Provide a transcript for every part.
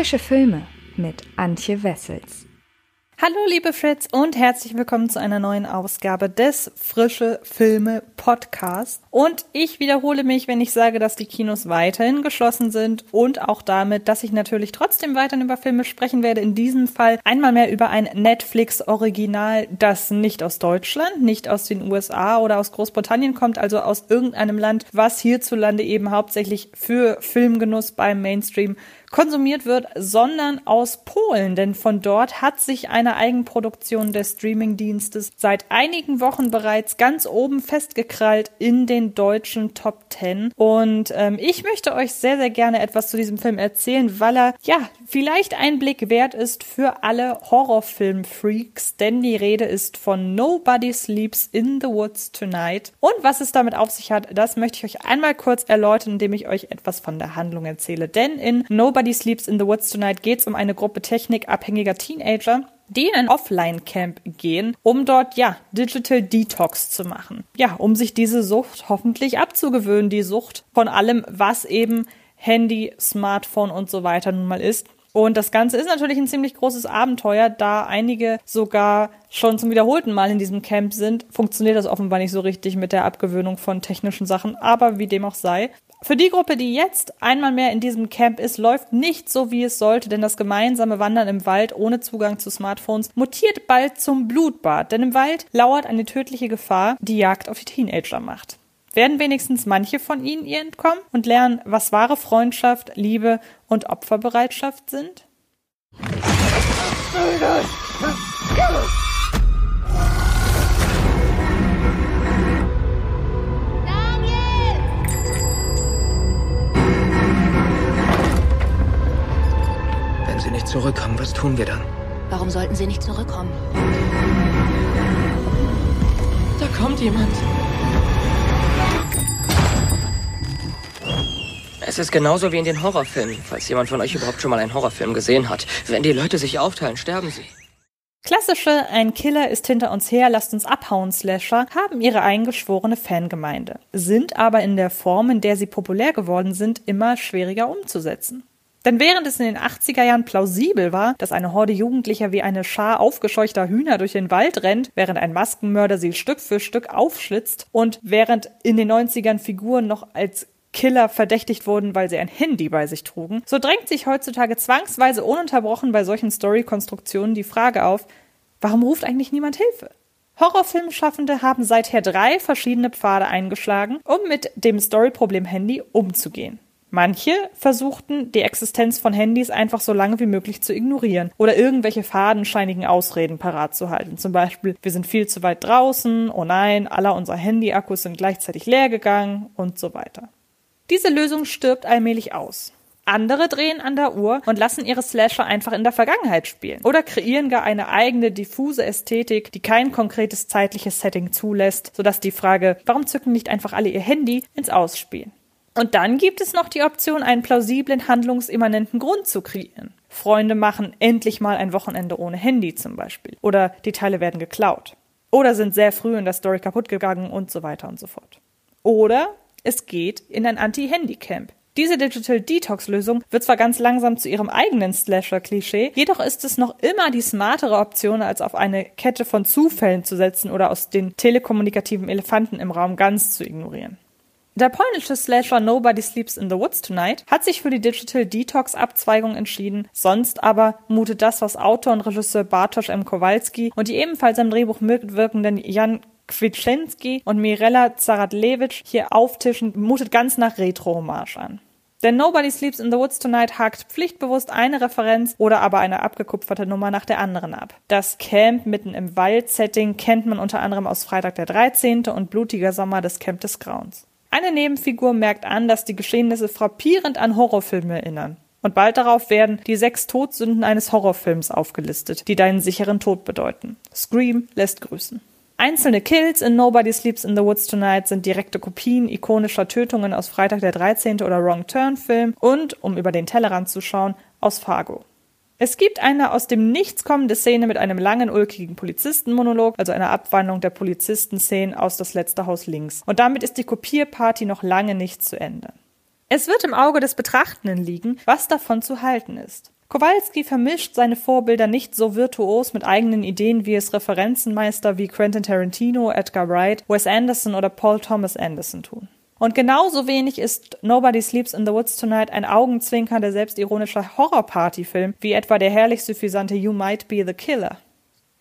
Frische Filme mit Antje Wessels. Hallo liebe Fritz und herzlich willkommen zu einer neuen Ausgabe des Frische Filme Podcast. Und ich wiederhole mich, wenn ich sage, dass die Kinos weiterhin geschlossen sind und auch damit, dass ich natürlich trotzdem weiterhin über Filme sprechen werde. In diesem Fall einmal mehr über ein Netflix-Original, das nicht aus Deutschland, nicht aus den USA oder aus Großbritannien kommt, also aus irgendeinem Land, was hierzulande eben hauptsächlich für Filmgenuss beim Mainstream konsumiert wird, sondern aus Polen, denn von dort hat sich eine Eigenproduktion des Streamingdienstes seit einigen Wochen bereits ganz oben festgekrallt in den deutschen Top Ten. Und ähm, ich möchte euch sehr, sehr gerne etwas zu diesem Film erzählen, weil er ja vielleicht ein Blick wert ist für alle Horrorfilm-Freaks, denn die Rede ist von Nobody Sleeps in the Woods Tonight. Und was es damit auf sich hat, das möchte ich euch einmal kurz erläutern, indem ich euch etwas von der Handlung erzähle. Denn in Nobody Sleeps in the Woods Tonight geht es um eine Gruppe technikabhängiger Teenager, die in ein Offline-Camp gehen, um dort, ja, Digital Detox zu machen. Ja, um sich diese Sucht hoffentlich abzugewöhnen, die Sucht von allem, was eben Handy, Smartphone und so weiter nun mal ist. Und das Ganze ist natürlich ein ziemlich großes Abenteuer, da einige sogar schon zum wiederholten Mal in diesem Camp sind. Funktioniert das offenbar nicht so richtig mit der Abgewöhnung von technischen Sachen, aber wie dem auch sei. Für die Gruppe, die jetzt einmal mehr in diesem Camp ist, läuft nicht so, wie es sollte, denn das gemeinsame Wandern im Wald ohne Zugang zu Smartphones mutiert bald zum Blutbad, denn im Wald lauert eine tödliche Gefahr, die Jagd auf die Teenager macht. Werden wenigstens manche von ihnen ihr entkommen und lernen, was wahre Freundschaft, Liebe und Opferbereitschaft sind? Tun wir dann? Warum sollten sie nicht zurückkommen? Da kommt jemand. Es ist genauso wie in den Horrorfilmen, falls jemand von euch überhaupt schon mal einen Horrorfilm gesehen hat. Wenn die Leute sich aufteilen, sterben sie. Klassische Ein Killer ist hinter uns her, lasst uns abhauen Slasher haben ihre eingeschworene Fangemeinde, sind aber in der Form, in der sie populär geworden sind, immer schwieriger umzusetzen. Denn während es in den 80er Jahren plausibel war, dass eine Horde Jugendlicher wie eine Schar aufgescheuchter Hühner durch den Wald rennt, während ein Maskenmörder sie Stück für Stück aufschlitzt und während in den 90ern Figuren noch als Killer verdächtigt wurden, weil sie ein Handy bei sich trugen, so drängt sich heutzutage zwangsweise ununterbrochen bei solchen Story-Konstruktionen die Frage auf, warum ruft eigentlich niemand Hilfe? Horrorfilmschaffende haben seither drei verschiedene Pfade eingeschlagen, um mit dem Storyproblem Handy umzugehen. Manche versuchten, die Existenz von Handys einfach so lange wie möglich zu ignorieren oder irgendwelche fadenscheinigen Ausreden parat zu halten. Zum Beispiel, wir sind viel zu weit draußen, oh nein, aller unserer Handy-Akkus sind gleichzeitig leer gegangen und so weiter. Diese Lösung stirbt allmählich aus. Andere drehen an der Uhr und lassen ihre Slasher einfach in der Vergangenheit spielen oder kreieren gar eine eigene diffuse Ästhetik, die kein konkretes zeitliches Setting zulässt, sodass die Frage, warum zücken nicht einfach alle ihr Handy, ins Ausspielen. Und dann gibt es noch die Option, einen plausiblen, handlungsimmanenten Grund zu kreieren. Freunde machen endlich mal ein Wochenende ohne Handy zum Beispiel. Oder die Teile werden geklaut. Oder sind sehr früh in der Story kaputt gegangen und so weiter und so fort. Oder es geht in ein Anti-Handy-Camp. Diese Digital Detox-Lösung wird zwar ganz langsam zu ihrem eigenen Slasher-Klischee, jedoch ist es noch immer die smartere Option, als auf eine Kette von Zufällen zu setzen oder aus den telekommunikativen Elefanten im Raum ganz zu ignorieren. Der polnische Slasher Nobody Sleeps in the Woods Tonight hat sich für die Digital Detox Abzweigung entschieden. Sonst aber mutet das, was Autor und Regisseur Bartosz M. Kowalski und die ebenfalls am Drehbuch mitwirkenden Jan Kwitschenski und Mirella Zaradlewicz hier auftischen, mutet ganz nach Retro-Hommage an. Denn Nobody Sleeps in the Woods Tonight hakt pflichtbewusst eine Referenz oder aber eine abgekupferte Nummer nach der anderen ab. Das Camp mitten im Wald-Setting kennt man unter anderem aus Freitag der 13. und Blutiger Sommer des Camp des Grauens. Eine Nebenfigur merkt an, dass die Geschehnisse frappierend an Horrorfilme erinnern. Und bald darauf werden die sechs Todsünden eines Horrorfilms aufgelistet, die deinen sicheren Tod bedeuten. Scream lässt grüßen. Einzelne Kills in Nobody Sleeps in the Woods Tonight sind direkte Kopien ikonischer Tötungen aus Freitag der 13. oder Wrong Turn Film und, um über den Tellerrand zu schauen, aus Fargo. Es gibt eine aus dem Nichts kommende Szene mit einem langen, ulkigen Polizistenmonolog, also einer Abwandlung der Polizistenszene aus Das letzte Haus links. Und damit ist die Kopierparty noch lange nicht zu Ende. Es wird im Auge des Betrachtenden liegen, was davon zu halten ist. Kowalski vermischt seine Vorbilder nicht so virtuos mit eigenen Ideen, wie es Referenzenmeister wie Quentin Tarantino, Edgar Wright, Wes Anderson oder Paul Thomas Anderson tun. Und genauso wenig ist Nobody Sleeps in the Woods Tonight ein augenzwinkernder, selbstironischer Horrorpartyfilm wie etwa der herrlich suffisante You Might Be the Killer.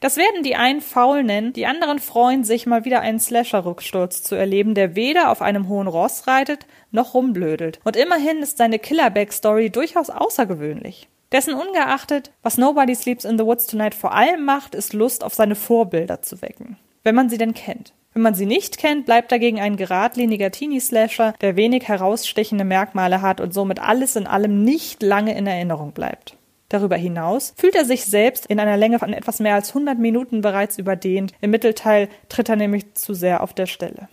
Das werden die einen faul nennen, die anderen freuen sich, mal wieder einen Slasher-Rücksturz zu erleben, der weder auf einem hohen Ross reitet, noch rumblödelt. Und immerhin ist seine Killer-Backstory durchaus außergewöhnlich. Dessen ungeachtet, was Nobody Sleeps in the Woods Tonight vor allem macht, ist Lust auf seine Vorbilder zu wecken. Wenn man sie denn kennt. Wenn man sie nicht kennt, bleibt dagegen ein geradliniger Teenie-Slasher, der wenig herausstechende Merkmale hat und somit alles in allem nicht lange in Erinnerung bleibt. Darüber hinaus fühlt er sich selbst in einer Länge von etwas mehr als 100 Minuten bereits überdehnt. Im Mittelteil tritt er nämlich zu sehr auf der Stelle.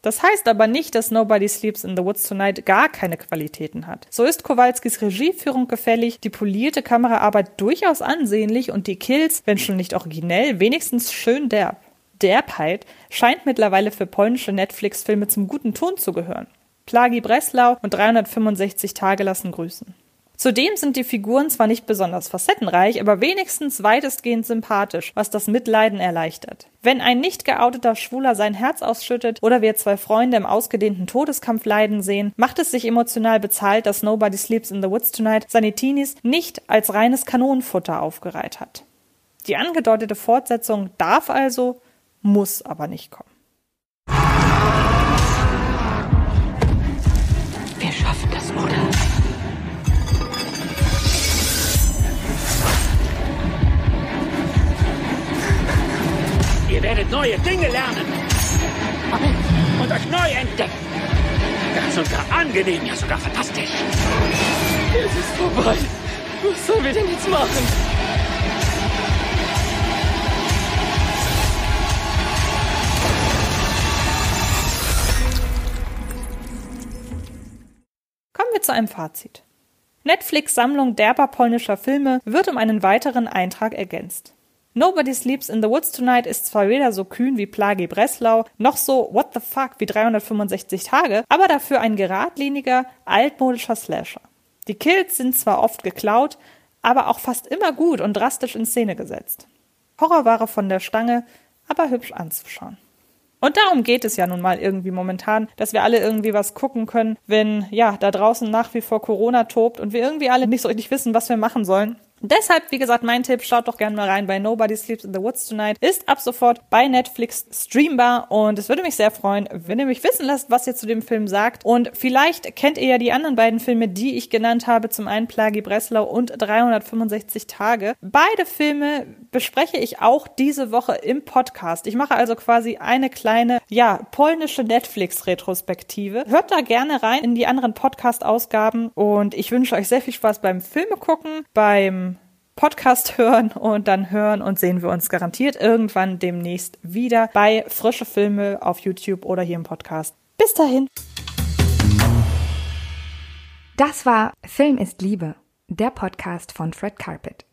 Das heißt aber nicht, dass Nobody Sleeps in the Woods Tonight gar keine Qualitäten hat. So ist Kowalskis Regieführung gefällig, die polierte Kameraarbeit durchaus ansehnlich und die Kills, wenn schon nicht originell, wenigstens schön derb. Derbheit scheint mittlerweile für polnische Netflix-Filme zum guten Ton zu gehören. Plagi Breslau und 365 Tage lassen grüßen. Zudem sind die Figuren zwar nicht besonders facettenreich, aber wenigstens weitestgehend sympathisch, was das Mitleiden erleichtert. Wenn ein nicht geouteter Schwuler sein Herz ausschüttet oder wir zwei Freunde im ausgedehnten Todeskampf leiden sehen, macht es sich emotional bezahlt, dass Nobody Sleeps in the Woods Tonight seine Teenies nicht als reines Kanonenfutter aufgereiht hat. Die angedeutete Fortsetzung darf also, muss aber nicht kommen. Wir schaffen das, oder? Ihr werdet neue Dinge lernen. Und euch neu entdecken. Ganz und gar angenehm, ja sogar fantastisch. Es ist vorbei. Was sollen wir denn jetzt machen? Kommen wir zu einem Fazit. Netflix Sammlung derber polnischer Filme wird um einen weiteren Eintrag ergänzt. Nobody Sleeps in the Woods Tonight ist zwar weder so kühn wie Plagi Breslau, noch so what the fuck wie 365 Tage, aber dafür ein geradliniger, altmodischer Slasher. Die Kills sind zwar oft geklaut, aber auch fast immer gut und drastisch in Szene gesetzt. Horrorware von der Stange, aber hübsch anzuschauen. Und darum geht es ja nun mal irgendwie momentan, dass wir alle irgendwie was gucken können, wenn ja da draußen nach wie vor Corona tobt und wir irgendwie alle nicht so richtig wissen, was wir machen sollen. Deshalb, wie gesagt, mein Tipp, schaut doch gerne mal rein bei Nobody Sleeps in the Woods Tonight. Ist ab sofort bei Netflix streambar und es würde mich sehr freuen, wenn ihr mich wissen lasst, was ihr zu dem Film sagt. Und vielleicht kennt ihr ja die anderen beiden Filme, die ich genannt habe, zum einen Plagi Breslau und 365 Tage. Beide Filme bespreche ich auch diese Woche im Podcast. Ich mache also quasi eine kleine, ja, polnische Netflix-Retrospektive. Hört da gerne rein in die anderen Podcast-Ausgaben und ich wünsche euch sehr viel Spaß beim Filme gucken, beim Podcast hören und dann hören und sehen wir uns garantiert irgendwann demnächst wieder bei Frische Filme auf YouTube oder hier im Podcast. Bis dahin. Das war Film ist Liebe, der Podcast von Fred Carpet.